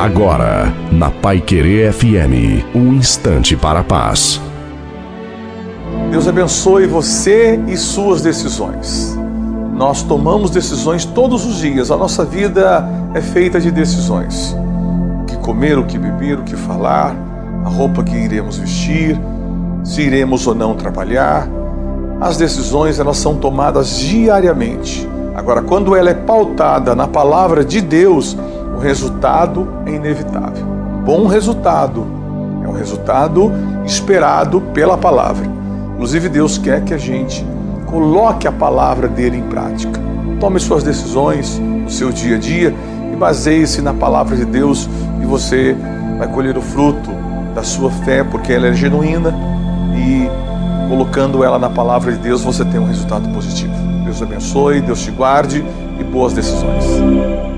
Agora, na Pai Querer FM, um instante para a paz. Deus abençoe você e suas decisões. Nós tomamos decisões todos os dias. A nossa vida é feita de decisões. O que comer, o que beber, o que falar, a roupa que iremos vestir, se iremos ou não trabalhar. As decisões elas são tomadas diariamente. Agora, quando ela é pautada na palavra de Deus, resultado é inevitável. Bom resultado é um resultado esperado pela palavra. Inclusive, Deus quer que a gente coloque a palavra dele em prática. Tome suas decisões no seu dia a dia e baseie-se na palavra de Deus e você vai colher o fruto da sua fé, porque ela é genuína e colocando ela na palavra de Deus você tem um resultado positivo. Deus abençoe, Deus te guarde e boas decisões.